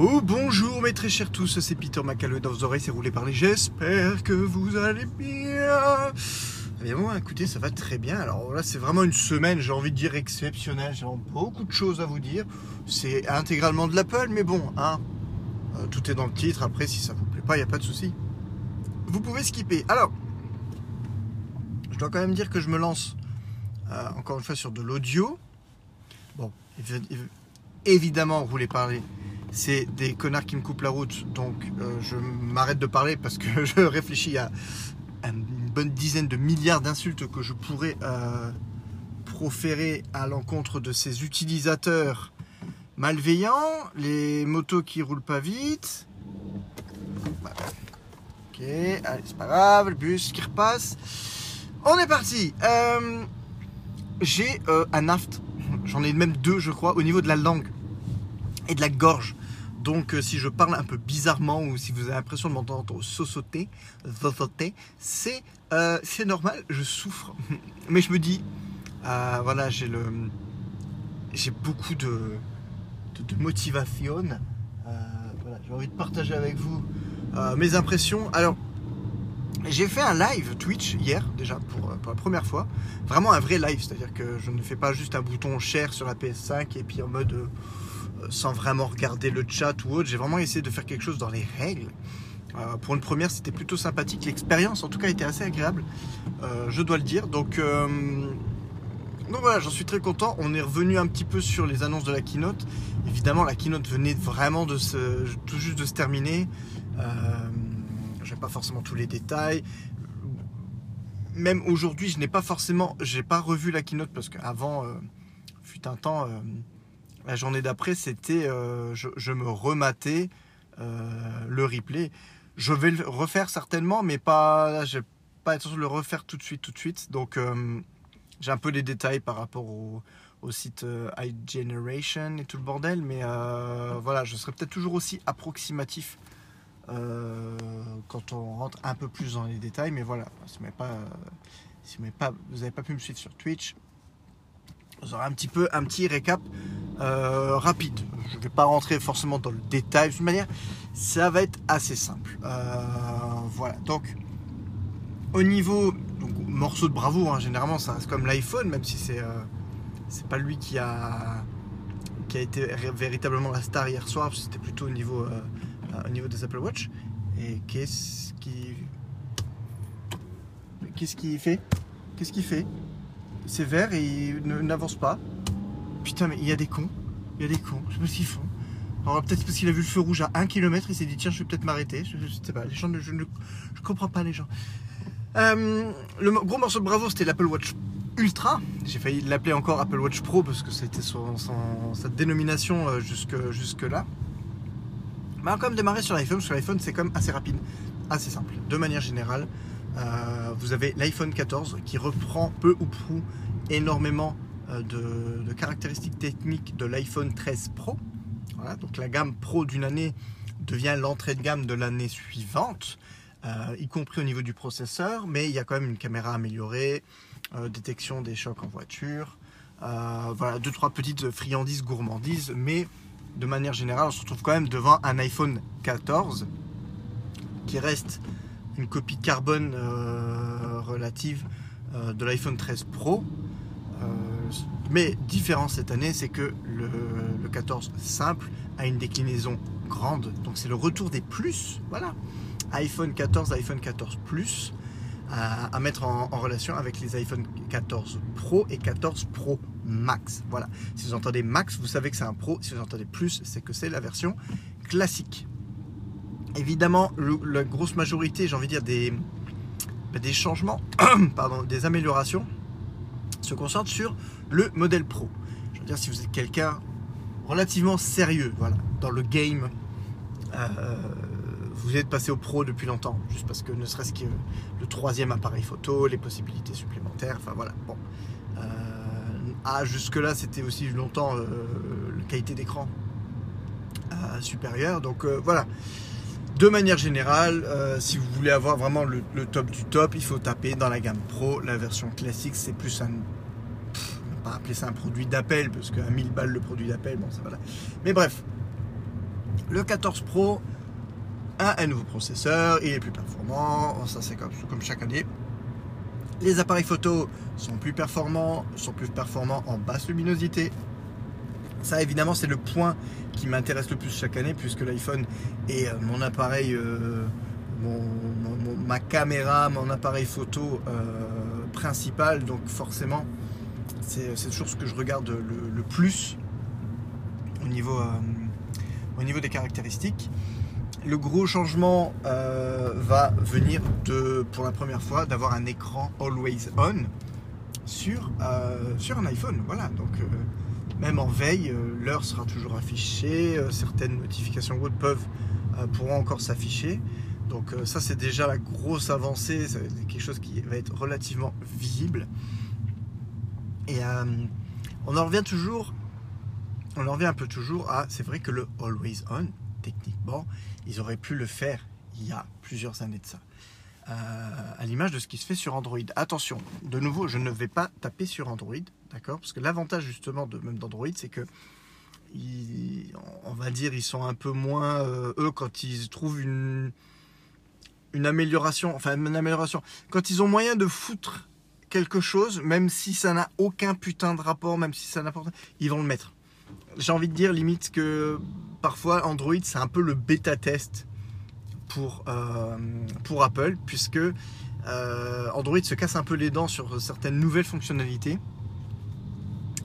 Oh bonjour mes très chers tous, c'est Peter McCalloway dans vos oreilles, c'est roulé par les. J'espère que vous allez bien. Évidemment, écoutez, ça va très bien. Alors là, c'est vraiment une semaine, j'ai envie de dire exceptionnelle. J'ai beaucoup de choses à vous dire. C'est intégralement de l'Apple, mais bon, hein, euh, tout est dans le titre. Après, si ça vous plaît pas, il n'y a pas de souci. Vous pouvez skipper. Alors, je dois quand même dire que je me lance euh, encore une fois sur de l'audio. Bon, évidemment, vous voulez parler c'est des connards qui me coupent la route. Donc euh, je m'arrête de parler parce que je réfléchis à une bonne dizaine de milliards d'insultes que je pourrais euh, proférer à l'encontre de ces utilisateurs malveillants, les motos qui roulent pas vite. Ok, allez, c'est pas grave, le bus qui repasse. On est parti. Euh, j'ai un aft, j'en ai même deux, je crois, au niveau de la langue et de la gorge. Donc euh, si je parle un peu bizarrement ou si vous avez l'impression de m'entendre sauter, c'est euh, c'est normal, je souffre. Mais je me dis, euh, voilà, j'ai le j'ai beaucoup de, motivation. j'ai envie de partager avec vous mes impressions. Alors, j'ai fait un live Twitch hier déjà pour, pour, la première fois. Vraiment un vrai live, c'est-à-dire que je ne fais pas juste un bouton share sur la PS5 et puis en mode sans vraiment regarder le chat ou autre. J'ai vraiment essayé de faire quelque chose dans les règles. Euh, pour une première, c'était plutôt sympathique. L'expérience, en tout cas, était assez agréable, euh, je dois le dire. Donc, euh, donc voilà, j'en suis très content. On est revenu un petit peu sur les annonces de la keynote. Évidemment, la keynote venait vraiment de tout juste de se terminer. je n'ai pas forcément tous les détails. Même aujourd'hui, je n'ai pas forcément, j'ai pas revu la keynote parce qu'avant, fut un temps la journée d'après, c'était euh, je, me rematais euh, le replay. Je vais le refaire certainement, mais pas, j'ai pas intention de le refaire tout de suite, tout de suite. Donc, euh, j'ai un peu les détails par rapport au, site iGeneration et tout le bordel, mais voilà, je serai peut-être toujours aussi approximatif quand on rentre un peu plus dans les détails. Mais voilà, si vous si pas, vous n'avez pas pu me suivre sur Twitch, un petit peu un petit récap euh, rapide. Je ne vais pas rentrer forcément dans le détail de toute manière. Ça va être assez simple. Euh, voilà. Donc, au niveau morceau de bravoure, hein, généralement, ça reste comme l'iPhone, même si c'est euh, pas lui qui a qui a été véritablement la star hier soir. C'était plutôt au niveau au niveau des Apple Watch. Et qu'est-ce qui qu'est-ce qu'il fait Qu'est-ce qu'il fait C'est vert et il n'avance pas. Putain, mais il y a des cons. Il y a des cons. Je sais pas ce qu'ils font. Alors peut-être parce qu'il a vu le feu rouge à 1 km, il s'est dit tiens, je vais peut-être m'arrêter. Je, sais pas. Les gens, je ne je comprends pas les gens. Euh, le gros morceau de bravo, c'était l'Apple Watch Ultra. J'ai failli l'appeler encore Apple Watch Pro parce que c'était son, sa dénomination euh, jusque, jusque là. Mais on va quand même démarrer sur l'iPhone, parce l'iPhone c'est quand même assez rapide, assez simple. De manière générale, vous avez l'iPhone 14 qui reprend peu ou prou énormément euh, de, caractéristiques techniques de l'iPhone 13 Pro. Donc la gamme Pro d'une année devient l'entrée de gamme de l'année suivante, euh, y compris au niveau du processeur, mais il y a quand même une caméra améliorée, euh, détection des chocs en voiture, voilà, deux trois petites friandises gourmandises, mais de manière générale, on se retrouve quand même devant un iPhone 14 qui reste une copie carbone relative de l'iPhone 13 Pro, mais différent cette année, c'est que le, 14 simple a une déclinaison grande. Donc c'est le retour des plus. Voilà. iPhone 14, iPhone 14 Plus à, mettre en, relation avec les iPhone 14 Pro et 14 Pro Max. Voilà. Si vous entendez Max, vous savez que c'est un Pro. Si vous entendez Plus, c'est que c'est la version classique. Évidemment, la grosse majorité, j'ai envie de dire, des, des changements, pardon, des améliorations se concentre sur le modèle pro. Je veux dire, si vous êtes quelqu'un relativement sérieux, voilà, dans le game, euh, vous êtes passé au pro depuis longtemps, juste parce que ne serait-ce que le troisième appareil photo, les possibilités supplémentaires, enfin voilà. Bon, euh, ah, jusque-là, c'était aussi longtemps euh, la qualité d'écran supérieure, donc voilà. De manière générale, si vous voulez avoir vraiment le, top du top, il faut taper dans la gamme Pro. La version classique, c'est plus un appeler ça un produit d'appel, parce qu'à 1000 balles le produit d'appel, bon, ça va là. Mais bref, Le 14 Pro a un nouveau processeur, il est plus performant, ça c'est comme, comme chaque année. Les appareils photo sont plus performants, sont plus performants en basse luminosité. Ça évidemment c'est le point qui m'intéresse le plus chaque année puisque l'iPhone est euh, mon appareil, euh, ma caméra, mon appareil photo euh, principal. Donc forcément c'est toujours ce que je regarde le, plus au niveau, au niveau des caractéristiques le gros changement va venir de, pour la première fois, d'avoir un écran always on sur, sur un iPhone. Voilà, donc même en veille, l'heure sera toujours affichée, certaines notifications web peuvent pourront encore s'afficher. Donc ça c'est déjà la grosse avancée, c'est quelque chose qui va être relativement visible. Et on en revient toujours, on en revient un peu toujours à, c'est vrai que le always on, techniquement, ils auraient pu le faire il y a plusieurs années de ça. Euh, à l'image de ce qui se fait sur Android. Attention, de nouveau, je ne vais pas taper sur Android, d'accord? Parce que l'avantage justement de même d'Android, c'est que on va dire, ils sont un peu moins euh, eux quand ils trouvent une une amélioration, enfin une amélioration, quand ils ont moyen de foutre quelque chose, même si ça n'a aucun putain de rapport, même si ça n'apporte, ils vont le mettre. J'ai envie de dire limite que parfois Android c'est un peu le bêta test pour, euh, pour Apple puisque euh, Android se casse un peu les dents sur certaines nouvelles fonctionnalités.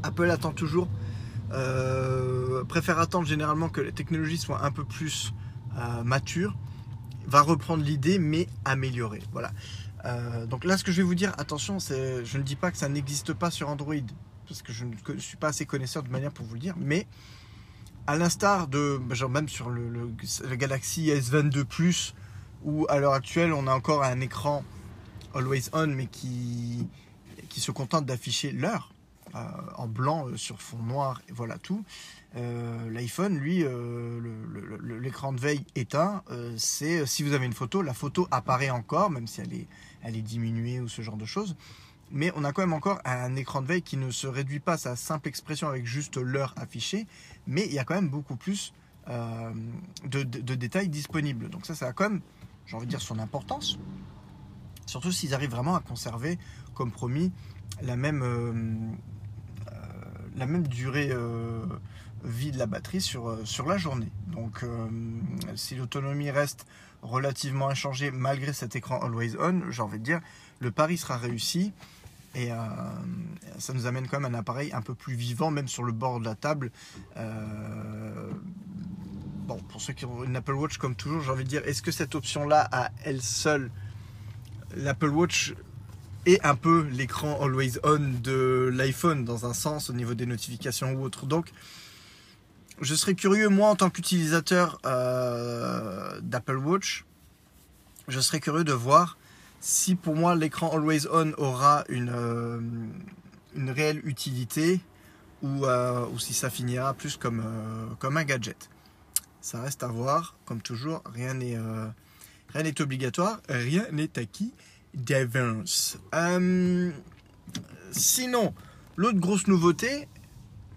Apple attend toujours, euh, préfère attendre généralement que les technologies soient un peu plus matures, va reprendre l'idée mais améliorer. Voilà. donc là ce que je vais vous dire, attention, je ne dis pas que ça n'existe pas sur Android parce que je ne suis pas assez connaisseur de manière pour vous le dire, mais à l'instar de, genre même sur le, Galaxy S22 Plus, où à l'heure actuelle on a encore un écran always on, mais qui, qui se contente d'afficher l'heure euh, en blanc euh, sur fond noir, et voilà tout. Euh, L'iPhone, lui, l'écran de veille éteint, c'est si vous avez une photo, la photo apparaît encore, même si elle est, elle est diminuée ou ce genre de choses mais on a quand même encore un écran de veille qui ne se réduit pas à sa simple expression avec juste l'heure affichée, mais il y a quand même beaucoup plus euh, de, détails disponibles. Donc ça, ça a quand même, j'ai envie de dire, son importance. Surtout s'ils arrivent vraiment à conserver, comme promis, la même, euh, euh, la même durée vie de la batterie sur, sur la journée. Donc si l'autonomie reste relativement inchangée malgré cet écran always on, j'ai envie de dire, le pari sera réussi. Et euh, ça nous amène quand même un appareil un peu plus vivant, même sur le bord de la table. Euh, bon, pour ceux qui ont une Apple Watch, comme toujours, j'ai envie de dire, est-ce que cette option-là, à elle seule, l'Apple Watch est un peu l'écran always on de l'iPhone, dans un sens, au niveau des notifications ou autre? Donc, je serais curieux, moi, en tant qu'utilisateur euh, d'Apple Watch, je serais curieux de voir si pour moi l'écran Always On aura une, euh, une réelle utilité ou, euh, ou, si ça finira plus comme, euh, comme un gadget. Ça reste à voir, comme toujours, rien n'est obligatoire, rien n'est acquis d'avance. sinon, l'autre grosse nouveauté,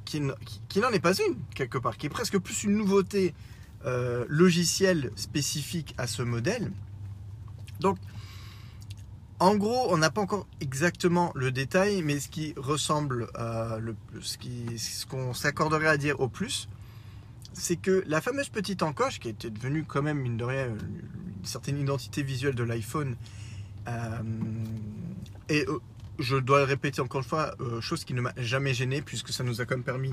qui, qui, n'en est pas une quelque part, qui est presque plus une nouveauté logicielle spécifique à ce modèle. Donc, en gros, on n'a pas encore exactement le détail, mais ce qui ressemble, à ce qu'on s'accorderait à dire au plus, c'est que la fameuse petite encoche, qui était devenue quand même, mine de rien, une certaine identité visuelle de l'iPhone, euh, et euh, je dois le répéter encore une fois, euh, chose qui ne m'a jamais gêné, puisque ça nous a quand même permis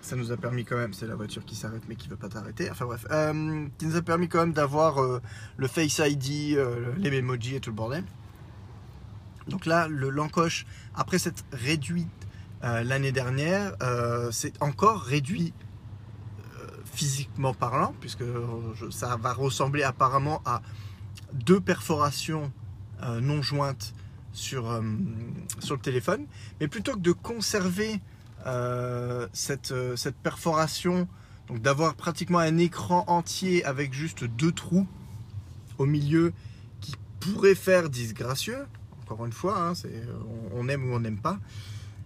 ça nous a permis quand même, c'est la voiture qui s'arrête mais qui veut pas t'arrêter, enfin bref, euh, qui nous a permis quand même d'avoir euh, le Face ID, euh, les emojis et tout le bordel. Donc là, le l'encoche, après s'être réduit l'année dernière, c'est encore réduit physiquement parlant, puisque ça va ressembler apparemment à deux perforations non jointes sur, sur le téléphone, mais plutôt que de conserver euh, cette, euh, cette, perforation, donc d'avoir pratiquement un écran entier avec juste deux trous au milieu qui pourrait faire disgracieux. Encore une fois, hein, c'est, on, aime ou on n'aime pas.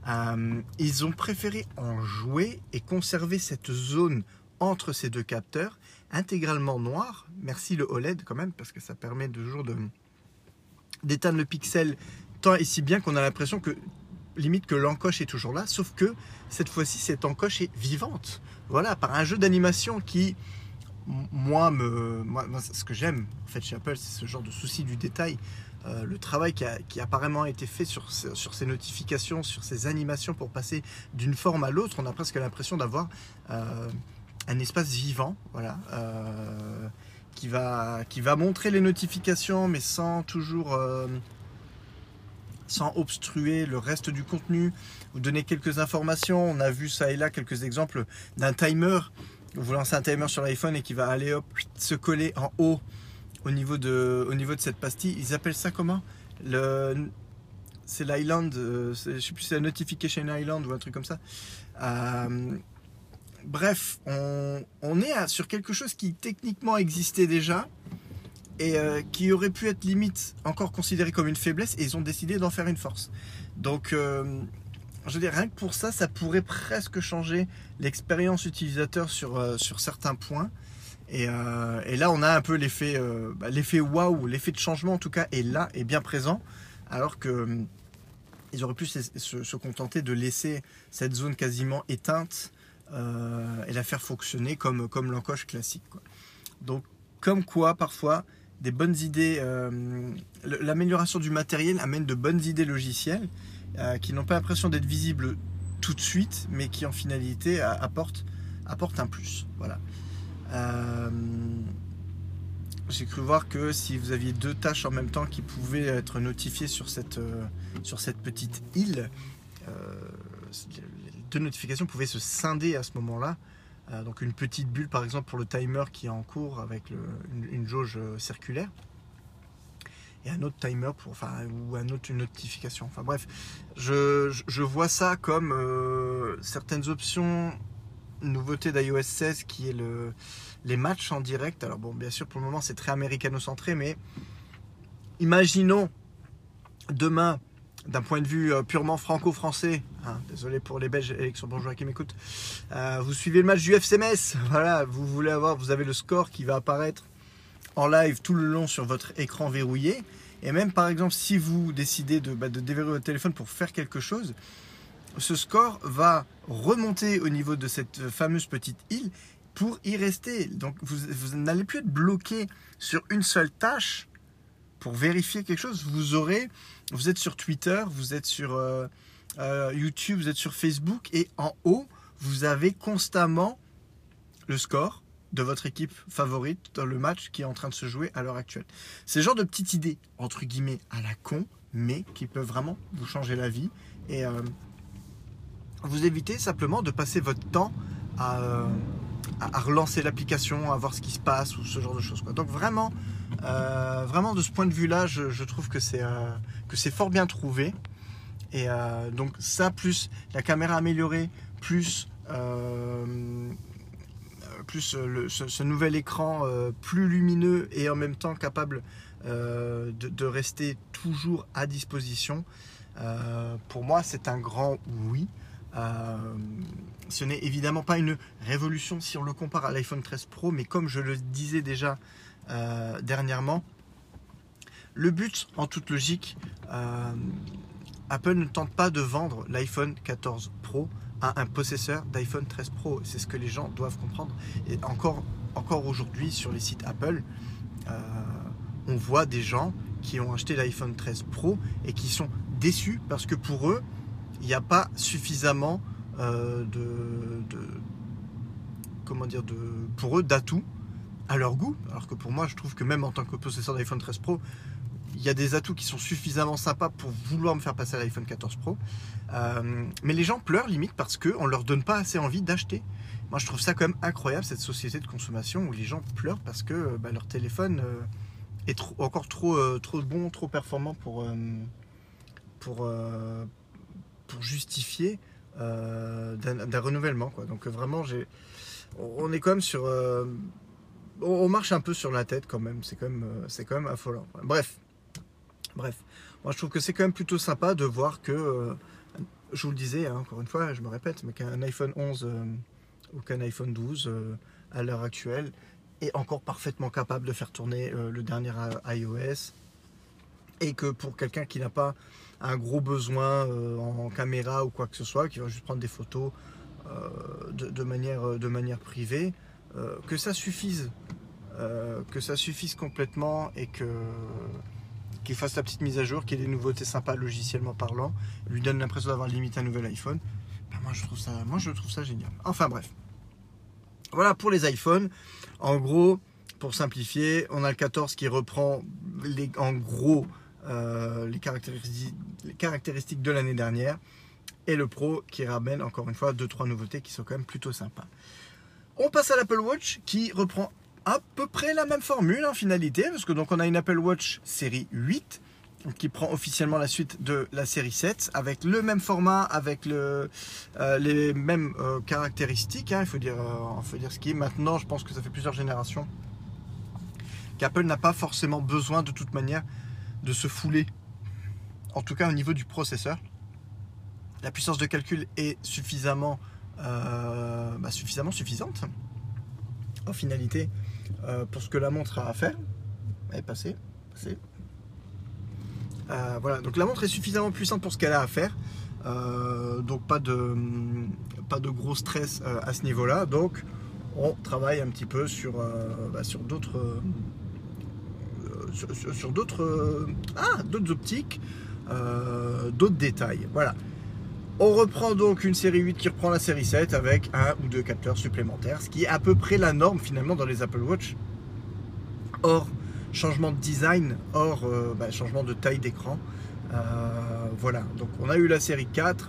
Euh, ils ont préféré en jouer et conserver cette zone entre ces deux capteurs, intégralement noir. Merci le OLED quand même, parce que ça permet toujours d'éteindre le pixel tant et si bien qu'on a l'impression que limite que l'encoche est toujours là, sauf que cette fois-ci cette encoche est vivante. Voilà, par un jeu d'animation qui moi, me, ce que j'aime en fait chez Apple, c'est ce genre de souci du détail. Euh, le travail qui, a, apparemment été fait sur, ces notifications, sur ces animations pour passer d'une forme à l'autre, on a presque l'impression d'avoir euh, un espace vivant, voilà, euh, qui va montrer les notifications, mais sans toujours sans obstruer le reste du contenu, vous donner quelques informations. On a vu ça et là quelques exemples d'un timer vous lancez un timer sur l'iPhone et qui va aller hop, se coller en haut au niveau de, au niveau de cette pastille. Ils appellent ça comment? Le, C'est l'Island, euh, je sais plus, c'est la Notification Island ou un truc comme ça. Euh, bref, on, est sur quelque chose qui techniquement existait déjà et euh, qui aurait pu être limite encore considéré comme une faiblesse et ils ont décidé d'en faire une force. Donc je veux dire, rien que pour ça, ça pourrait presque changer l'expérience utilisateur sur, euh, sur certains points. Euh, et, là, on a un peu l'effet euh, bah, l'effet waouh, l'effet de changement en tout cas est là, est bien présent, alors que ils auraient pu se, contenter de laisser cette zone quasiment éteinte et la faire fonctionner comme, comme l'encoche classique. Donc, comme quoi, parfois, des bonnes idées, l'amélioration du matériel amène de bonnes idées logicielles euh, qui n'ont pas l'impression d'être visibles tout de suite, mais qui en finalité apportent, un plus. Voilà. Euh, j'ai cru voir que si vous aviez deux tâches en même temps qui pouvaient être notifiées sur cette, euh, sur cette petite île, deux notifications pouvaient se scinder à ce moment-là. Donc une petite bulle par exemple pour le timer qui est en cours avec une, jauge circulaire et un autre timer pour, enfin, ou un autre, une notification. Enfin bref, je, je vois ça comme euh, certaines options nouveauté d'iOS 16 qui est le, les matchs en direct. Alors bon, bien sûr, pour le moment, c'est très américano-centré, mais imaginons demain, d'un point de vue euh, purement franco-français, hein, désolé pour les Belges et les bourgeois qui m'écoutent, euh, vous suivez le match du FCMS, voilà, vous voulez avoir, vous avez le score qui va apparaître en live tout le long sur votre écran verrouillé. Et même par exemple, si vous décidez de, bah, déverrouiller votre téléphone pour faire quelque chose, ce score va remonter au niveau de cette fameuse petite île pour y rester. Donc vous, n'allez plus être bloqué sur une seule tâche pour vérifier quelque chose. Vous aurez, vous êtes sur Twitter, vous êtes sur euh, euh, YouTube, vous êtes sur Facebook et en haut, vous avez constamment le score de votre équipe favorite dans le match qui est en train de se jouer à l'heure actuelle. C'est genre de petites idées, entre guillemets, à la con, mais qui peuvent vraiment vous changer la vie et euh, vous éviter simplement de passer votre temps à, relancer l'application, à voir ce qui se passe ou ce genre de choses. Donc vraiment, euh, vraiment de ce point de vue-là, je, trouve que c'est euh, que c'est fort bien trouvé. Et donc ça, plus la caméra améliorée, plus plus euh, ce, nouvel écran euh, plus lumineux et en même temps capable euh, de, rester toujours à disposition, pour moi c'est un grand oui. Ce n'est évidemment pas une révolution si on le compare à l'iPhone 13 Pro, mais comme je le disais déjà dernièrement, le but, en toute logique, Apple ne tente pas de vendre l'iPhone 14 Pro un possesseur d'iPhone 13 Pro. C'est ce que les gens doivent comprendre. Et encore, encore aujourd'hui, sur les sites Apple, euh, on voit des gens qui ont acheté l'iPhone 13 Pro et qui sont déçus parce que pour eux, il n'y a pas suffisamment euh, de, comment dire de pour eux d'atouts à leur goût alors que pour moi je trouve que même en tant que possesseur d'iPhone 13 Pro il y a des atouts qui sont suffisamment sympas pour vouloir me faire passer à l'iPhone 14 Pro. Euh, mais les gens pleurent limite parce qu'on ne leur donne pas assez envie d'acheter. Moi, je trouve ça quand même incroyable, cette société de consommation où les gens pleurent parce que bah, leur téléphone euh, est encore trop, euh, trop bon, trop performant pour, pour, pour justifier d'un renouvellement. Quoi. Donc, vraiment, on est quand même sur. on marche un peu sur la tête quand même, c'est quand c'est quand affolant. Bref, Bref, moi je trouve que c'est quand même plutôt sympa de voir que, euh, je vous le disais, hein, encore une fois, je me répète, mais qu'un iPhone 11 aucun iPhone 12 euh, à l'heure actuelle est encore parfaitement capable de faire tourner euh, le dernier iOS. Et que pour quelqu'un qui n'a pas un gros besoin euh, en caméra ou quoi que ce soit, qui va juste prendre des photos de, manière, de manière privée, que ça suffise. que ça suffise complètement et que qu'il fasse la petite mise à jour, qu'il y ait des nouveautés sympas logiciellement parlant, lui donne l'impression d'avoir limite un nouvel iPhone. Ben, moi, je trouve ça, moi je trouve ça génial. Enfin bref. Voilà pour les iPhones. En gros, pour simplifier, on a le 14 qui reprend les, en gros euh, les, caractéristiques, de l'année dernière et le Pro qui ramène encore une fois deux trois nouveautés qui sont quand même plutôt sympas. On passe à l'Apple Watch qui reprend à peu près la même formule en finalité parce que donc on a une Apple Watch série 8 qui prend officiellement la suite de la série 7 avec le même format, avec euh, les mêmes euh, caractéristiques. Hein, il faut dire, euh, faut dire ce qui est. Maintenant, je pense que ça fait plusieurs générations qu'Apple n'a pas forcément besoin de toute manière de se fouler. En tout cas, au niveau du processeur, la puissance de calcul est suffisamment, bah, suffisamment suffisante en finalité pour ce que la montre a à faire. Elle est passée, passée. Euh, voilà, donc la montre est suffisamment puissante pour ce qu'elle a à faire. Euh, donc pas de, pas de gros stress euh, à ce niveau-là. Donc on travaille un petit peu sur, bah, sur d'autres sur, d'autres ah, d'autres optiques, d'autres détails. Voilà. On reprend donc une série 8 qui reprend la série 7 avec un ou deux capteurs supplémentaires, ce qui est à peu près la norme finalement dans les Apple Watch. Or, changement de design, hors euh, bah, changement de taille d'écran. Euh, voilà, donc on a eu la série 4,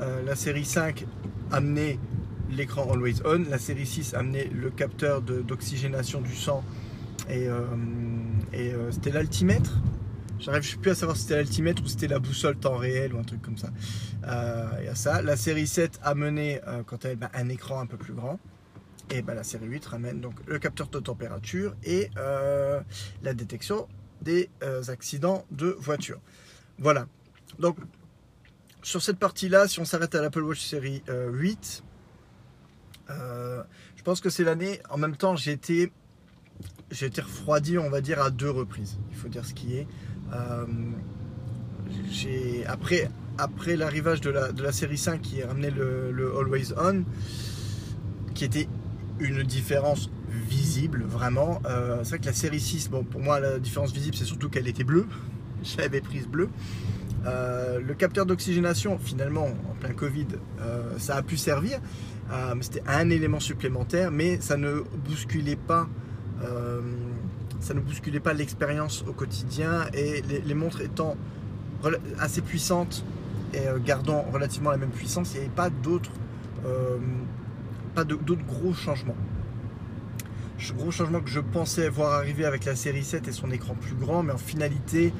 euh, la série 5 amenait l'écran always on, la série 6 amenait le capteur d'oxygénation du sang et c'était l'altimètre. J'arrive, je plus à savoir si c'était l'altimètre ou c'était la boussole temps réel ou un truc comme ça. Il y a ça. La série 7 amenait quant à elle bah, un écran un peu plus grand. Et bah, la série 8 ramène donc le capteur de température et euh, la détection des euh, accidents de voiture. Voilà. Donc sur cette partie-là, si on s'arrête à l'Apple Watch série 8, euh, je pense que c'est l'année. En même temps, j'ai été, j'ai été refroidi, on va dire, à deux reprises. Il faut dire ce qui est. j'ai après, après l'arrivage de la, de la série 5 qui a ramené le, le Always On, qui était une différence visible, vraiment. Euh, c'est vrai que la série 6, bon, pour moi, la différence visible, c'est surtout qu'elle était bleue. J'avais prise bleue. Euh, le capteur d'oxygénation, finalement, en plein Covid, euh, ça a pu servir. C'était un élément supplémentaire, mais ça ne bousculait pas, ça ne bousculait pas l'expérience au quotidien. Et les, montres étant assez puissantes et gardant relativement la même puissance, il n'y avait pas d'autres d'autres gros changements. Gros changement que je pensais voir arriver avec la série 7 et son écran plus grand, mais en finalité,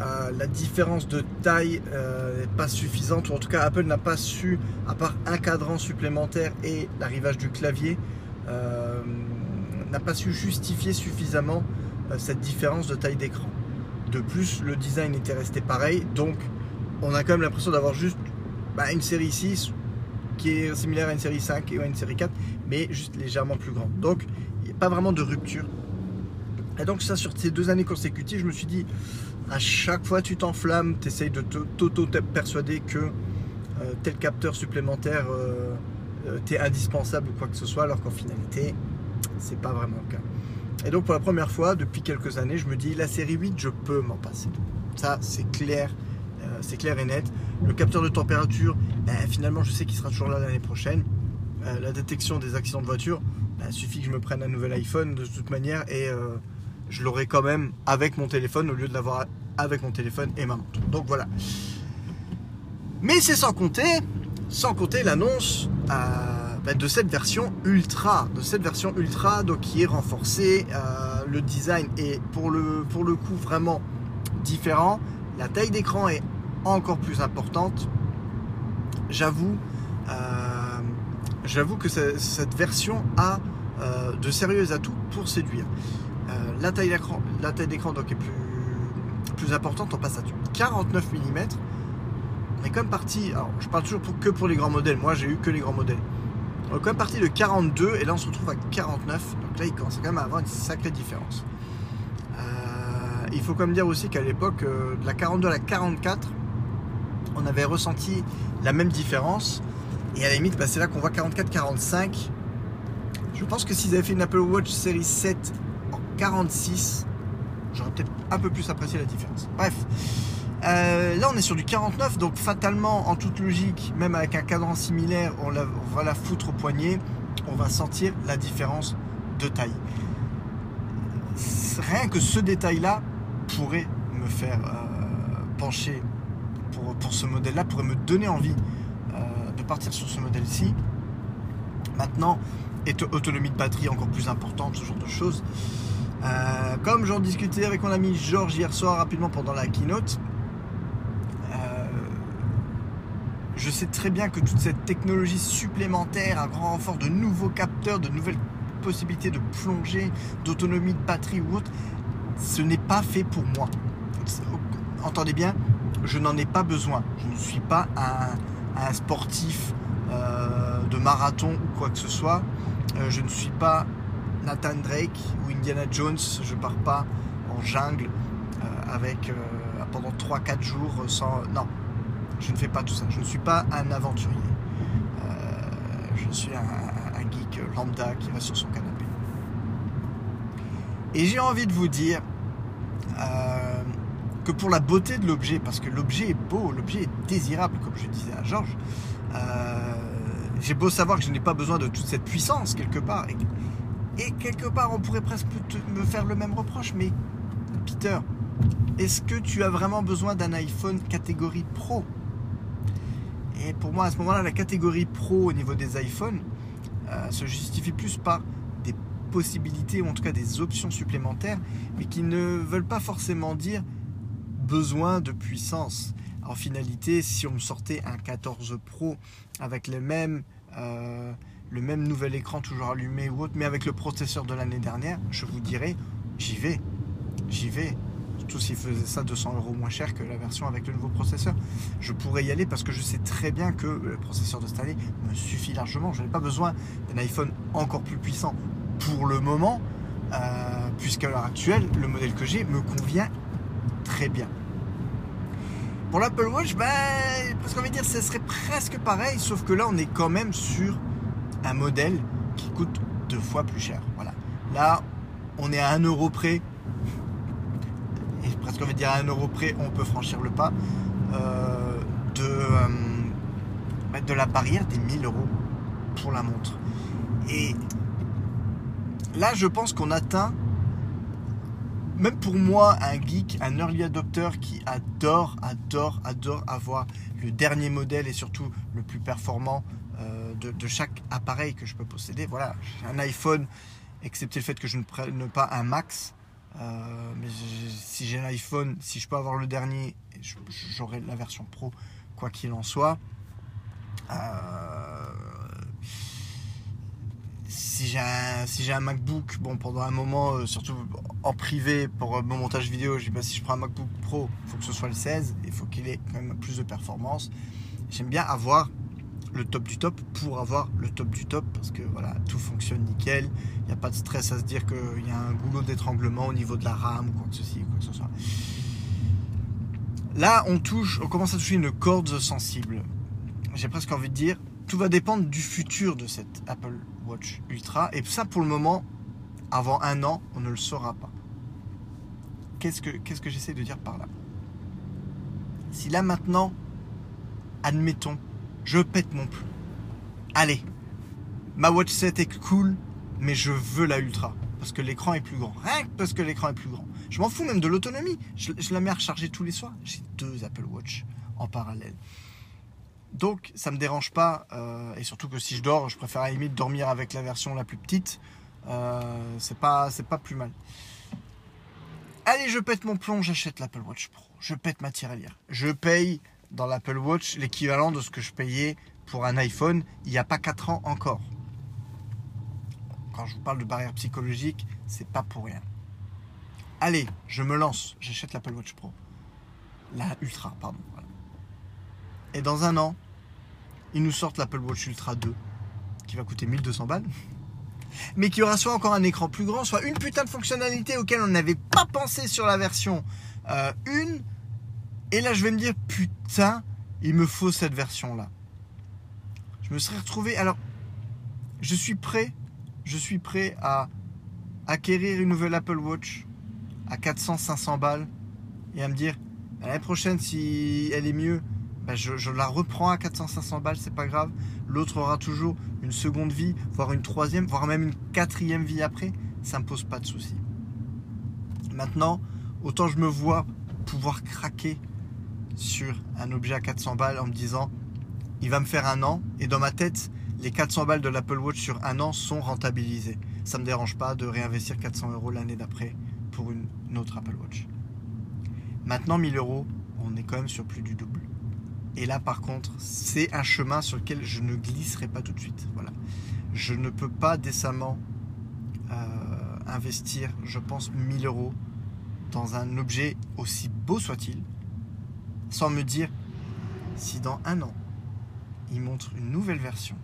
euh, la différence de taille euh, n'est pas suffisante, ou en tout cas Apple n'a pas su, à part un cadran supplémentaire et l'arrivage du clavier, euh, n'a pas su justifier suffisamment cette différence de taille d'écran. De plus, le design était resté pareil, donc on a quand même l'impression d'avoir juste bah, une série 6 qui est similaire à une série 5 et à une série 4, mais juste légèrement plus grand. Donc, il n'y a pas vraiment de rupture. Et donc, ça, sur ces deux années consécutives, je me suis dit, à chaque fois tu t'enflammes, tu essayes de t'auto-persuader que euh, tel capteur supplémentaire euh, euh, t'est indispensable ou quoi que ce soit, alors qu'en finalité, c'est pas vraiment le cas. Et donc, pour la première fois, depuis quelques années, je me dis, la série 8, je peux m'en passer. Ça, c'est clair euh, c'est clair et net. Le capteur de température, ben, finalement, je sais qu'il sera toujours là l'année prochaine. Euh, la détection des accidents de voiture, ben, suffit que je me prenne un nouvel iPhone de toute manière et euh, je l'aurai quand même avec mon téléphone au lieu de l'avoir avec mon téléphone et ma montre. Donc voilà. Mais c'est sans compter, sans compter l'annonce ben, de cette version ultra, de cette version ultra donc qui est renforcée. le design est pour le, pour le coup vraiment différent. La taille d'écran est encore plus importante. J'avoue, euh, j'avoue que cette version a euh, de sérieux atouts pour séduire. Euh, la taille d'écran, la taille d'écran donc est plus, plus importante. On passe à 49 mm. Quand même parti. Alors, je parle toujours que pour les grands modèles. Moi, j'ai eu que les grands modèles. On est quand même parti de 42 et là on se retrouve à 49. Donc là il commence quand même à avoir une sacrée différence. Euh, il faut quand même dire aussi qu'à l'époque, euh, de la 42 à la 44, on avait ressenti la même différence. Et à la limite, bah, c'est là qu'on voit 44-45. Je pense que s'ils avaient fait une Apple Watch série 7 en 46, j'aurais peut-être un peu plus apprécié la différence. Bref. Euh, là, on est sur du 49, donc fatalement, en toute logique, même avec un cadran similaire, on, va la foutre au poignet, on va sentir la différence de taille. Rien que ce détail-là pourrait me faire euh, pencher pour, ce modèle-là, pourrait me donner envie euh, de partir sur ce modèle-ci. Maintenant, autonomie de batterie encore plus importante, ce genre de choses. comme j'en discutais avec mon ami Georges hier soir rapidement pendant la keynote, je sais très bien que toute cette technologie supplémentaire, un grand renfort de nouveaux capteurs, de nouvelles possibilités de plongée, d'autonomie de batterie ou autre, ce n'est pas fait pour moi. Entendez bien, je n'en ai pas besoin. Je ne suis pas un, sportif euh, de marathon ou quoi que ce soit. Euh, je ne suis pas Nathan Drake ou Indiana Jones. Je pars pas en jungle euh, avec pendant 3-4 jours sans. Non, je ne fais pas tout ça. Je ne suis pas un aventurier. Euh, je suis un, geek lambda qui va sur son canapé. Et j'ai envie de vous dire euh, que pour la beauté de l'objet, parce que l'objet est beau, l'objet est désirable, comme je disais à Georges, euh, j'ai beau savoir que je n'ai pas besoin de toute cette puissance quelque part. Et, et quelque part, on pourrait presque me faire le même reproche, mais Peter, est-ce que tu as vraiment besoin d'un iPhone catégorie Pro? Et pour moi, à ce moment-là, la catégorie Pro au niveau des iPhones euh, se justifie plus par des possibilités ou en tout cas des options supplémentaires, mais qui ne veulent pas forcément dire besoin de puissance. En finalité, si on me sortait un 14 Pro avec le même, euh, le même nouvel écran toujours allumé ou autre, mais avec le processeur de l'année dernière, je vous dirais, j'y vais, j'y vais surtout s'ils faisaient ça 200 euros moins cher que la version avec le nouveau processeur. Je pourrais y aller parce que je sais très bien que le processeur de cette année me suffit largement. Je n'ai pas besoin d'un iPhone encore plus puissant pour le moment, euh, puisqu'à l'heure actuelle, le modèle que j'ai me convient très bien. Pour l'Apple Watch, ben, parce qu'on va dire, ce serait presque pareil, sauf que là, on est quand même sur un modèle qui coûte deux fois plus cher. Voilà. Là, on est à 1 euro près presque on va dire à 1 euro près, on peut franchir le pas euh, de, euh, de la barrière des 1000 euros pour la montre. Et là, je pense qu'on atteint, même pour moi, un geek, un early adopter qui adore, adore, adore avoir le dernier modèle et surtout le plus performant euh, de, de, chaque appareil que je peux posséder. Voilà, un iPhone, excepté le fait que je ne prenne pas un max, euh, mais si j'ai l'iPhone, si je peux avoir le dernier, j'aurai la version pro, quoi qu'il en soit. Euh, si j'ai un, si un MacBook, bon, pendant un moment, euh, surtout en privé pour mon montage vidéo, je dis bah, si je prends un MacBook Pro, il faut que ce soit le 16, il faut qu'il ait quand même plus de performance. J'aime bien avoir le top du top pour avoir le top du top parce que voilà, tout fonctionne nickel. Il n'y a pas de stress à se dire qu'il y a un goulot d'étranglement au niveau de la RAM ou quoi que ceci, quoi que ce soit. Là, on touche, on commence à toucher une corde sensible. J'ai presque envie de dire, tout va dépendre du futur de cette Apple Watch Ultra. Et ça, pour le moment, avant un an, on ne le saura pas. Qu'est-ce que, qu'est-ce que j'essaie de dire par là? Si là maintenant, admettons je pète mon plomb. Allez, ma Watch 7 est cool, mais je veux la Ultra. Parce que l'écran est plus grand. Rien que parce que l'écran est plus grand. Je m'en fous même de l'autonomie. Je, la mets à recharger tous les soirs. J'ai deux Apple Watch en parallèle. Donc ça me dérange pas. Euh, et surtout que si je dors, je préfère à limite dormir avec la version la plus petite. Euh, c'est pas, pas plus mal. Allez, je pète mon plomb, j'achète l'Apple Watch Pro. Je pète ma tirelire. Je paye dans l'Apple Watch l'équivalent de ce que je payais pour un iPhone il n'y a pas 4 ans encore. Quand je vous parle de barrière psychologique, c'est pas pour rien. Allez, je me lance, j'achète l'Apple Watch Pro. La Ultra, pardon. Et dans un an, ils nous sortent l'Apple Watch Ultra 2, qui va coûter 1200 balles, mais qui aura soit encore un écran plus grand, soit une putain de fonctionnalité auquel on n'avait pas pensé sur la version 1. Et là, je vais me dire, putain, il me faut cette version-là. Je me serais retrouvé. Alors, je suis prêt, je suis prêt à acquérir une nouvelle Apple Watch à 400-500 balles et à me dire l'année prochaine, si elle est mieux, ben je, la reprends à 400-500 balles, c'est pas grave. L'autre aura toujours une seconde vie, voire une troisième, voire même une quatrième vie après. Ça me pose pas de soucis. Maintenant, autant je me vois pouvoir craquer sur un objet à 400 balles en me disant il va me faire un an et dans ma tête les 400 balles de l'Apple Watch sur un an sont rentabilisées. Ça ne me dérange pas de réinvestir 400 euros l'année d'après pour une autre Apple Watch. Maintenant 1000 euros, on est quand même sur plus du double. Et là par contre, c'est un chemin sur lequel je ne glisserai pas tout de suite. Voilà. Je ne peux pas décemment euh, investir, je pense, 1000 euros dans un objet aussi beau soit-il, sans me dire si dans un an, il montre une nouvelle version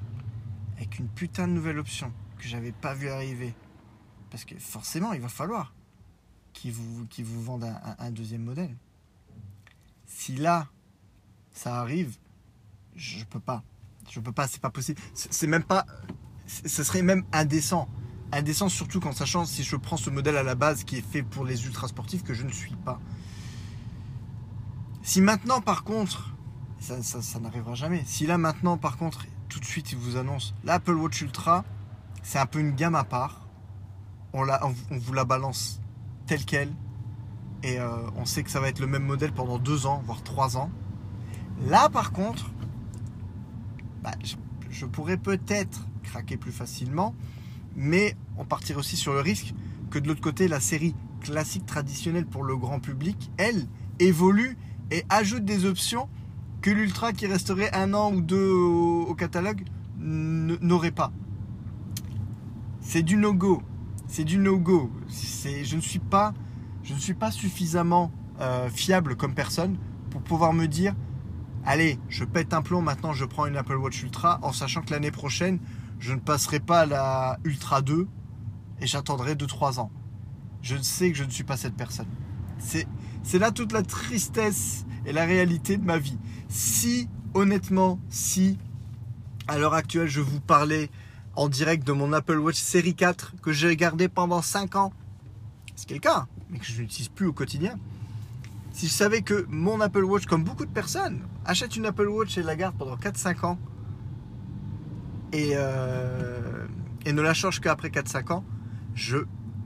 avec une putain de nouvelle option que j'avais pas vu arriver. Parce que forcément, il va falloir qu'ils vous, vous vendent un, deuxième modèle. Si là, ça arrive, je peux pas. Je peux pas, c'est pas possible. C'est même pas. Ce serait même indécent. Indécent surtout quand sachant si je prends ce modèle à la base qui est fait pour les ultra sportifs que je ne suis pas. Si maintenant, par contre, ça, ça, n'arrivera jamais. Si là, maintenant, par contre, tout de suite, il vous annonce l'Apple Watch Ultra, c'est un peu une gamme à part. On, vous la balance telle qu'elle. Et euh, on sait que ça va être le même modèle pendant deux ans, voire trois ans. Là, par contre, bah, je, je pourrais peut-être craquer plus facilement. Mais on partirait aussi sur le risque que de l'autre côté, la série classique traditionnelle pour le grand public, elle, évolue et ajoute des options que l'Ultra qui resterait un an ou deux au, catalogue n'aurait pas. C'est du no-go. C'est du no-go. Je ne suis pas, je ne suis pas suffisamment euh, fiable comme personne pour pouvoir me dire allez, je pète un plomb, maintenant je prends une Apple Watch Ultra en sachant que l'année prochaine, je ne passerai pas à la Ultra 2 et j'attendrai 2-3 ans. Je sais que je ne suis pas cette personne. C'est c'est là toute la tristesse et la réalité de ma vie. Si, honnêtement, si, à l'heure actuelle, je vous parlais en direct de mon Apple Watch série 4 que j'ai gardé pendant 5 ans, c'est cas, mais que je n'utilise plus au quotidien. Si je savais que mon Apple Watch, comme beaucoup de personnes, achète une Apple Watch et la garde pendant 4-5 ans et, euh, et ne la change qu'après 4-5 ans, je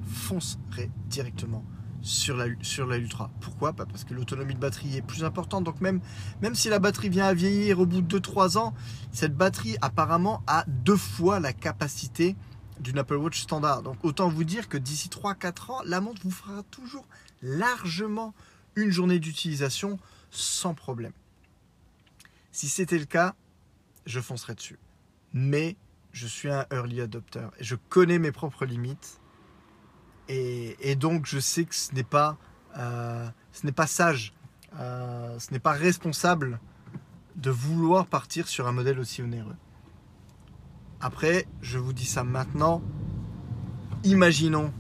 foncerai directement sur la, sur la. Pourquoi? Bah, Parce que l'autonomie de batterie est plus importante. Donc même, même si la batterie vient à vieillir au bout de 2-3 ans, cette batterie apparemment a deux fois la capacité d'une Apple Watch standard. Donc autant vous dire que d'ici 3-4 ans, la montre vous fera toujours largement une journée d'utilisation sans problème. Si c'était le cas, je foncerais dessus. Mais je suis un early adopter et je connais mes propres limites et, donc, je sais que ce n'est pas, euh, ce n'est pas sage, euh, ce n'est pas responsable de vouloir partir sur un modèle aussi onéreux. Après, je vous dis ça maintenant. Imaginons,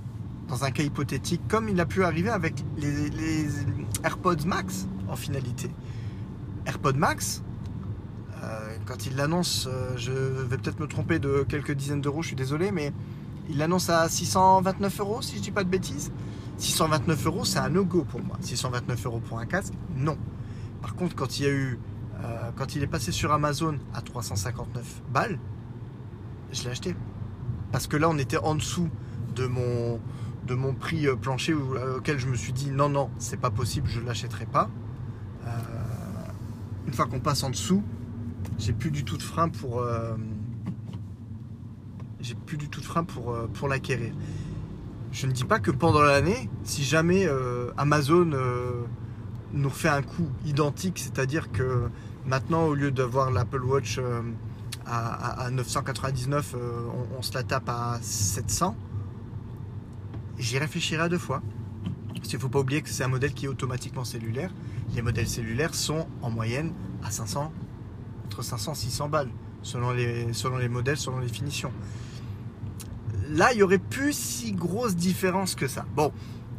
dans un cas hypothétique, comme il a pu arriver avec les, AirPods Max en finalité. AirPods Max, euh, quand il l'annonce, je vais peut-être me tromper de quelques dizaines d'euros, je suis désolé, mais il l'annonce à 629 euros, si je dis pas de bêtises. 629 euros, c'est un no-go pour moi. 629 euros pour un casque, non. Par contre, quand il y a eu, euh, quand il est passé sur Amazon à 359 balles, je l'ai acheté. Parce que là, on était en dessous de mon, de mon prix euh, plancher euh, auquel je me suis dit non, non, c'est pas possible, je l'achèterai pas. une fois qu'on passe en dessous, j'ai plus du tout de frein pour plus du tout de frein pour, euh, pour l'acquérir. Je ne dis pas que pendant l'année, si jamais euh, Amazon euh, nous refait un coup identique, c'est-à-dire que maintenant, au lieu d'avoir l'Apple Watch à, 999, on, se la tape à 700, j'y réfléchirai à deux fois. Parce qu'il ne faut pas oublier que c'est un modèle qui est automatiquement cellulaire. Les modèles cellulaires sont en moyenne à 500, entre 500 et 600 balles selon les, selon les modèles, selon les finitions. Là, il y aurait plus si grosse différence que ça. Bon,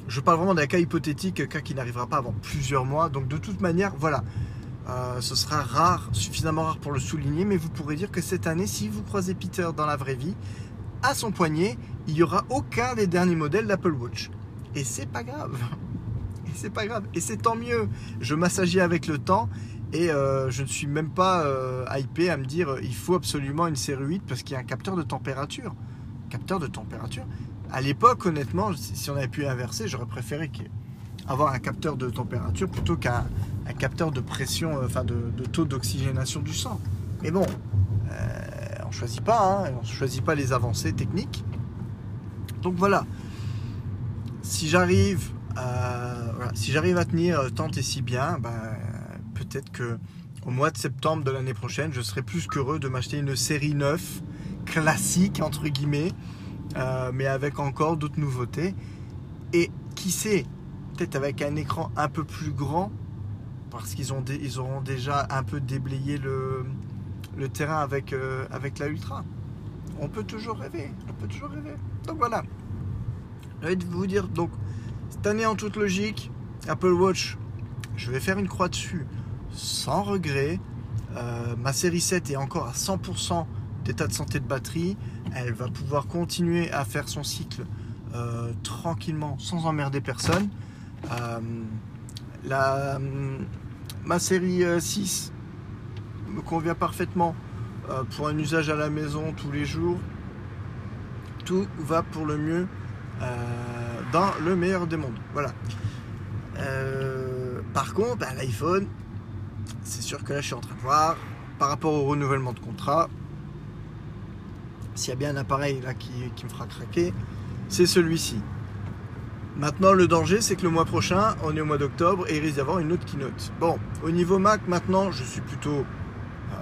je parle vraiment d'un cas hypothétique, cas qui n'arrivera pas avant plusieurs mois. Donc de toute manière, voilà, euh, ce sera rare, suffisamment rare pour le souligner, mais vous pourrez dire que cette année, si vous croisez Peter dans la vraie vie, à son poignet, il n'y aura aucun des derniers modèles d'Apple Watch. Et c'est pas grave. Et c'est pas grave. Et c'est tant mieux. Je m'assagie avec le temps et euh, je ne suis même pas euh, hypé à me dire il faut absolument une série 8 parce qu'il y a un capteur de température. Capteur de température. À l'époque, honnêtement, si on avait pu inverser, j'aurais préféré avoir un capteur de température plutôt qu'un capteur de pression, euh, enfin de, taux d'oxygénation du sang. Mais bon, on choisit pas, hein, on choisit pas les avancées techniques. Donc voilà. Si j'arrive, à tenir tant et si bien, ben, peut-être que au mois de septembre de l'année prochaine, je serai plus qu'heureux de m'acheter une série 9 classique entre guillemets, euh, mais avec encore d'autres nouveautés. Et qui sait, peut-être avec un écran un peu plus grand, parce qu'ils ont auront déjà un peu déblayé le, terrain avec, euh, avec la Ultra. On peut toujours rêver, on peut toujours rêver. Donc voilà. Je vais vous dire, donc, cette année en toute logique, Apple Watch, je vais faire une croix dessus sans regret. Euh, ma série 7 est encore à 100% d'état de santé de batterie. Elle va pouvoir continuer à faire son cycle euh, tranquillement sans emmerder personne. Euh, la, ma série 6 me convient parfaitement pour un usage à la maison tous les jours. Tout va pour le mieux dans le meilleur des mondes. Voilà. par contre, l'iPhone, c'est sûr que là, je suis en train de voir par rapport au renouvellement de contrat. S'il y a bien un appareil là qui, me fera craquer, c'est celui-ci. Maintenant, le danger, c'est que le mois prochain, on est au mois d'octobre et il risque d'y avoir une autre keynote. Bon, au niveau Mac, maintenant, je suis plutôt euh,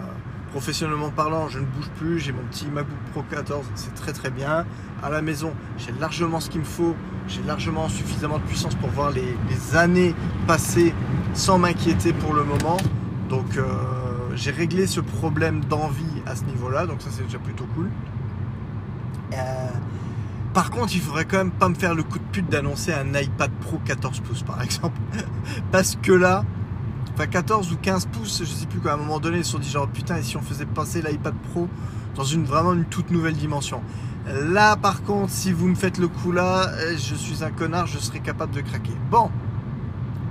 professionnellement parlant, je ne bouge plus. J'ai mon petit MacBook Pro 14, c'est très très bien. À la maison, j'ai largement ce qu'il me faut. J'ai largement suffisamment de puissance pour voir les, années passées sans m'inquiéter pour le moment. Donc euh, j'ai réglé ce problème d'envie à ce niveau-là, donc ça c'est déjà plutôt cool. Euh, par contre, il faudrait quand même pas me faire le coup de pute d'annoncer un iPad Pro 14 pouces par exemple. Parce que là, enfin 14 ou 15 pouces, je sais plus quoi, à un moment donné, ils se sont dit genre putain, et si on faisait passer l'iPad Pro dans une vraiment une toute nouvelle dimension? Là par contre, si vous me faites le coup là, euh, je suis un connard, je serais capable de craquer. Bon,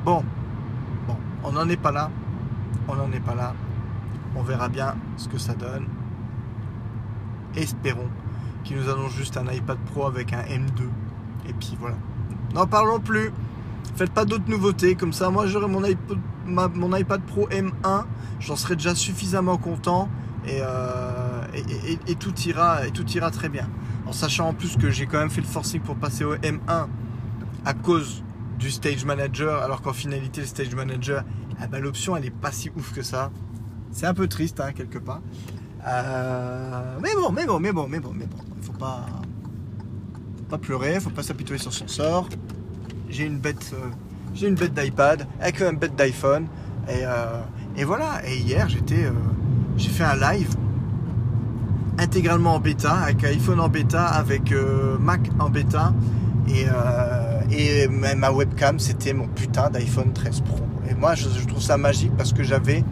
bon, bon, on n'en est pas là on n'en est pas là. On verra bien ce que ça donne. Espérons qu'il nous annonce juste un iPad Pro avec un M2. Et puis voilà. N'en parlons plus. Faites pas d'autres nouveautés. Comme ça, moi j'aurai mon iPad, Pro M1. J'en serai déjà suffisamment content. Euh, et, et, tout ira, tout ira très bien. En sachant en plus que j'ai quand même fait le forcing pour passer au M1 à cause du Stage Manager, alors qu'en finalité, le Stage Manager ah bah, l'option elle est pas si ouf que ça. C'est un peu triste hein, quelque part. Euh, mais bon, mais bon, mais bon, mais bon, mais bon. Faut pas, faut pas pleurer, faut pas s'apitoyer sur son sort. J'ai une bête, euh, j'ai une bête d'iPad avec une bête d'iPhone et, euh, et, voilà. Et hier j'étais, j'ai fait un live intégralement en bêta avec iPhone en bêta, avec Mac en bêta et, et ma webcam c'était mon putain d'iPhone 13 Pro. Et moi, je, trouve ça magique parce que j'avais,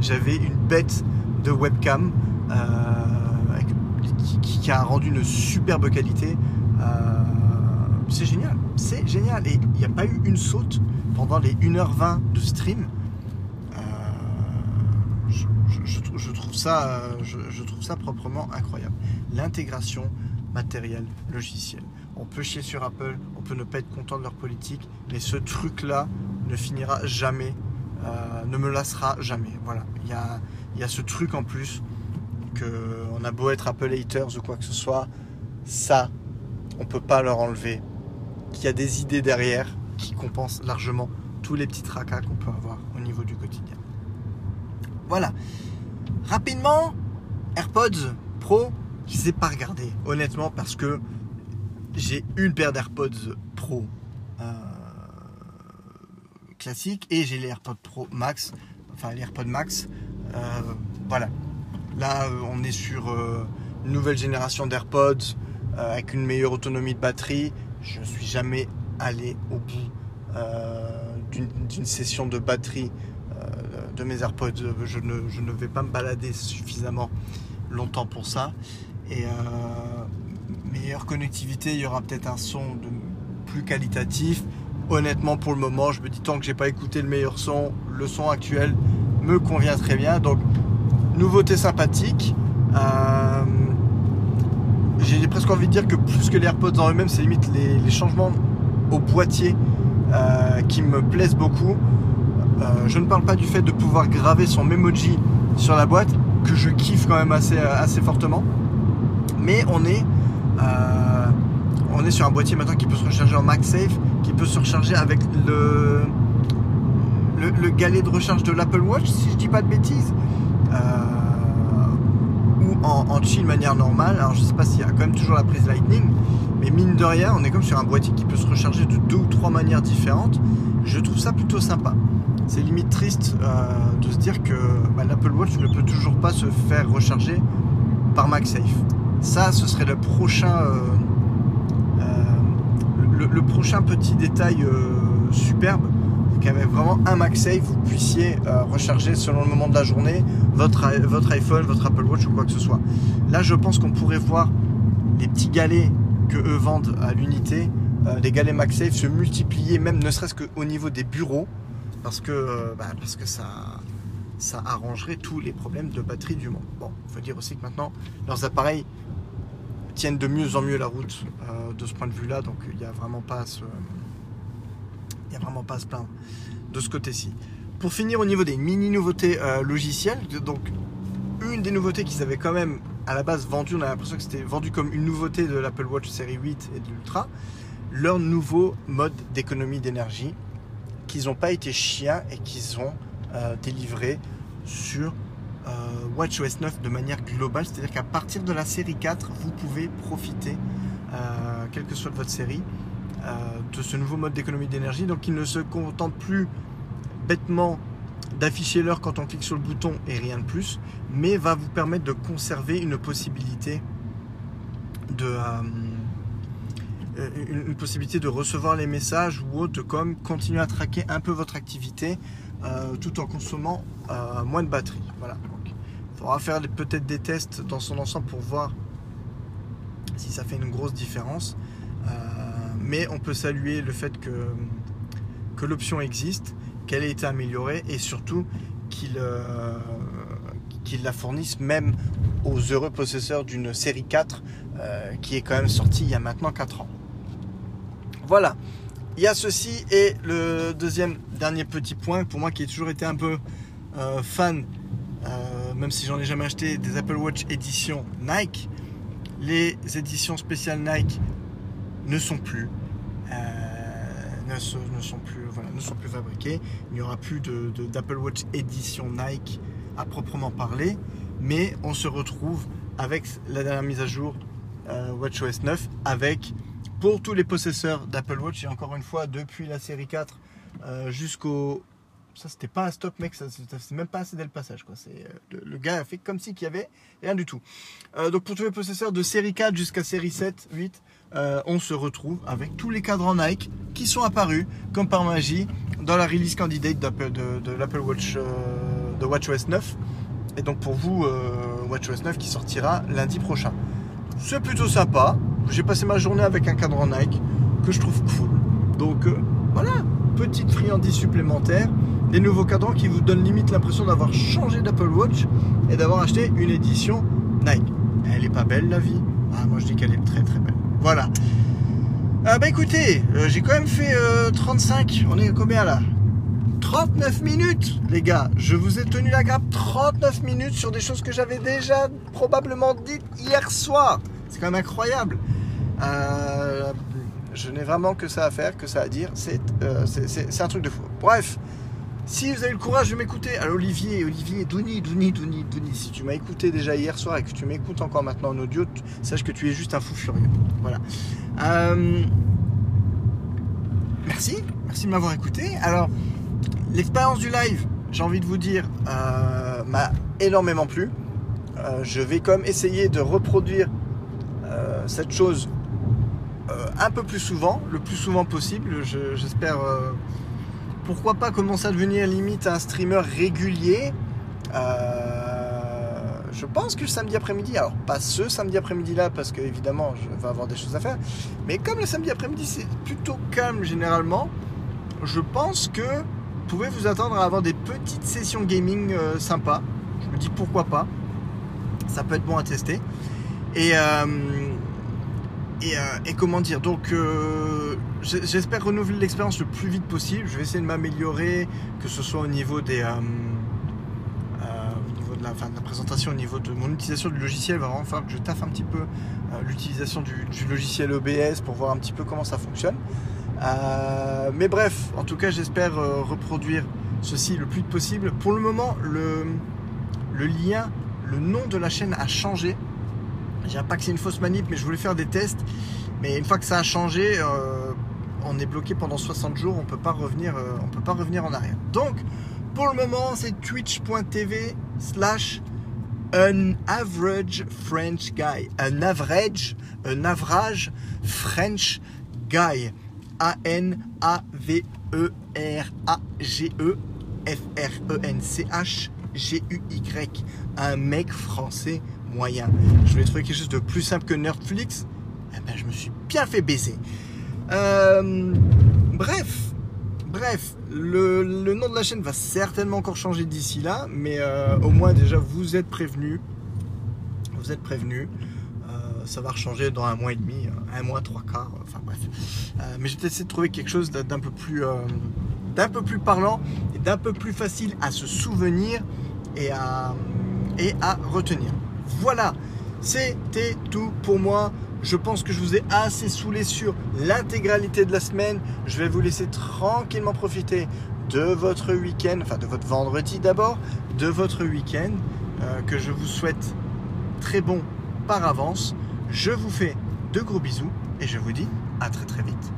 j'avais une bête de webcam euh, qui, a rendu une superbe qualité. Euh, c'est génial, c'est génial. Et il n'y a pas eu une saute pendant les 1h20 de stream. Euh, je, trouve ça, je, trouve ça proprement incroyable. L'intégration matériel, logiciel. On peut chier sur Apple, on peut ne pas être content de leur politique, mais ce truc-là ne finira jamais, ne me lassera jamais. Voilà, il y a, y a ce truc en plus que on a beau être Apple haters ou quoi que ce soit, ça, on peut pas leur enlever. Qu'il y a des idées derrière qui compensent largement tous les petits tracas qu'on peut avoir au niveau du quotidien. Voilà. Rapidement, AirPods Pro, je sais pas regarder, honnêtement, parce que j'ai une paire d'AirPods Pro classique et j'ai les AirPods Pro Max, enfin les AirPods Max. Euh, voilà. Là, on est sur une nouvelle génération d'AirPods avec une meilleure autonomie de batterie. Je ne suis jamais allé au bout d'une session de batterie de mes AirPods. Je ne, vais pas me balader suffisamment longtemps pour ça. Et meilleure connectivité, il y aura peut-être un son plus qualitatif. Honnêtement, pour le moment, je me dis tant que j'ai pas écouté le meilleur son, le son actuel me convient très bien. Donc, nouveauté sympathique. Euh, j'ai presque envie de dire que plus que les AirPods en eux-mêmes, c'est limite les, changements au boîtier euh, qui me plaisent beaucoup. Euh, je ne parle pas du fait de pouvoir graver son Memoji sur la boîte, que je kiffe quand même assez, fortement. Mais on est on est sur un boîtier maintenant qui peut se recharger en MagSafe, qui peut se recharger avec le, le, galet de recharge de l'Apple Watch, si je dis pas de bêtises. Euh, ou en, chill de manière normale. Alors je sais pas s'il y a quand même toujours la prise Lightning, mais mine de rien, on est comme sur un boîtier qui peut se recharger de deux ou trois manières différentes. Je trouve ça plutôt sympa. C'est limite triste euh, de se dire que bah, l'Apple Watch ne peut toujours pas se faire recharger par MagSafe. Ça, ce serait le prochain, euh, petit détail euh, qu'avec vraiment un MagSafe, vous puissiez recharger selon le moment de la journée votre, votre iPhone, votre Apple Watch ou quoi que ce soit. Là, je pense qu'on pourrait voir les petits galets que eux vendent à l'unité, les galets MagSafe se multiplier, même ne serait-ce qu'au niveau des bureaux, parce que, bah, parce que ça, ça arrangerait tous les problèmes de batterie du monde. Bon, il faut dire aussi que maintenant, leurs appareils tiennent de mieux en mieux la route euh, de ce point de vue-là, donc il n'y a vraiment pas à se, il y a vraiment pas à se plaindre de ce côté-ci. Pour finir, au niveau des mini nouveautés euh, logicielles, donc une des nouveautés qu'ils avaient quand même à la base vendu, on a l'impression que c'était vendu comme une nouveauté de l'Apple Watch série 8 et de l'Ultra, leur nouveau mode d'économie d'énergie qu'ils n'ont pas été chiens et qu'ils ont euh, délivré sur euh, WatchOS 9 de manière globale, c'est-à-dire qu'à partir de la série 4, vous pouvez profiter, euh, quelle que soit votre série, de ce nouveau mode d'économie d'énergie. Donc il ne se contente plus bêtement d'afficher l'heure quand on clique sur le bouton et rien de plus, mais va vous permettre de conserver une possibilité de une possibilité de recevoir les messages ou autre comme continuer à traquer un peu votre activité tout en consommant moins de batterie. Voilà. Il faudra faire peut-être des tests dans son ensemble pour voir si ça fait une grosse différence. Euh, mais on peut saluer le fait que, que l'option existe, qu'elle ait été améliorée et surtout qu'il euh, la fournisse même aux heureux possesseurs d'une série 4 euh, qui est quand même sortie il y a maintenant 4 ans. Voilà, il y a ceci et le deuxième dernier petit point pour moi qui a toujours été un peu fan même si j'en ai jamais acheté, des Apple Watch édition Nike. Les éditions spéciales Nike ne sont plus. Euh, plus, voilà, ne sont plus fabriquées. Il n'y aura plus d'Apple de, Watch édition Nike à proprement parler. Mais on se retrouve avec la dernière mise à jour euh, WatchOS 9 avec pour tous les possesseurs d'Apple Watch et encore une fois depuis la série 4 euh, jusqu'au ça, c'était pas un stop, mec. Ça, c'est même pas assez le passage, quoi. C'est, le, gars a fait comme si qu'il y avait rien du tout. Donc, pour tous les possesseurs de série 4 jusqu'à série 7, 8, euh, on se retrouve avec tous les cadrans Nike qui sont apparus, comme par magie, dans la release candidate de, l'Apple Watch, de WatchOS 9. Et donc, pour vous, WatchOS 9 qui sortira lundi prochain. C'est plutôt sympa. J'ai passé ma journée avec un cadran Nike que je trouve cool. Donc, voilà, petite friandise supplémentaire des nouveaux cadrans qui vous donnent limite l'impression d'avoir changé d'Apple Watch et d'avoir acheté une édition Nike. Elle est pas belle la vie Ah moi je dis qu'elle est très très belle. Voilà. Ah bah écoutez, euh, j'ai quand même fait 35. Euh, On est combien là? 39 minutes, les gars. Je vous ai tenu la grappe 39 minutes sur des choses que j'avais déjà probablement dites hier soir. C'est quand même incroyable. Euh, je n'ai vraiment que ça à faire, que ça à dire. C'est un truc de fou. Bref, si vous avez le courage de m'écouter, alors Olivier, Olivier, Douni, Douni, Douni, Douni, si tu m'as écouté déjà hier soir et que tu m'écoutes encore maintenant en audio, sache que tu es juste un fou furieux. Voilà. Euh, merci, merci de m'avoir écouté. Alors, l'expérience du live, j'ai envie de vous dire, euh, m'a énormément plu. Euh, je vais même essayer de reproduire cette chose un peu plus souvent, le plus souvent possible. Je- J'espère. Pourquoi pas commencer à devenir limite un streamer régulier. Euh, je pense que le samedi après-midi, alors pas ce samedi après-midi là, parce que évidemment je vais avoir des choses à faire, mais comme le samedi après-midi c'est plutôt calme généralement, je pense que vous pouvez vous attendre à avoir des petites sessions gaming euh, sympas. Je me dis pourquoi pas. Ça peut être bon à tester. Et, euh, et, comment dire Donc, j'espère renouveler l'expérience le plus vite possible. Je vais essayer de m'améliorer, que ce soit au niveau des. euh, euh, au niveau de la, enfin, de la présentation, au niveau de mon utilisation du logiciel, va vraiment falloir que je taffe un petit peu euh, l'utilisation du, logiciel OBS pour voir un petit peu comment ça fonctionne. Mais bref, en tout cas, j'espère reproduire ceci le plus vite possible. Pour le moment, le, lien, le nom de la chaîne a changé. Je dirais pas que c'est une fausse manip, mais je voulais faire des tests. Mais une fois que ça a changé, on est bloqué pendant 60 jours, on peut pas euh, peut pas revenir en arrière. Donc, pour le moment, c'est twitch.tv slash un average French guy. Un average, un average French guy. A-N-A-V-E-R-A-G-E F-R-E-N-C-H-G-U-Y. Un mec français moyen. Je voulais trouver quelque chose de plus simple que Netflix. Eh ben, je me suis bien fait baiser. Euh, bref, bref, le, nom de la chaîne va certainement encore changer d'ici là, mais euh, au moins déjà vous êtes prévenus. Vous êtes prévenus. Euh, ça va changer dans un mois et demi, un mois, trois quarts, enfin bref. Mais j'ai essayé de trouver quelque chose d'un peu plus, parlant et d'un peu plus facile à se souvenir et à retenir. Voilà, c'était tout pour moi. Je pense que je vous ai assez saoulé sur l'intégralité de la semaine. Je vais vous laisser tranquillement profiter de votre week-end, enfin de votre vendredi d'abord, de votre week-end, euh, que je vous souhaite très bon par avance. Je vous fais de gros bisous et je vous dis à très très vite.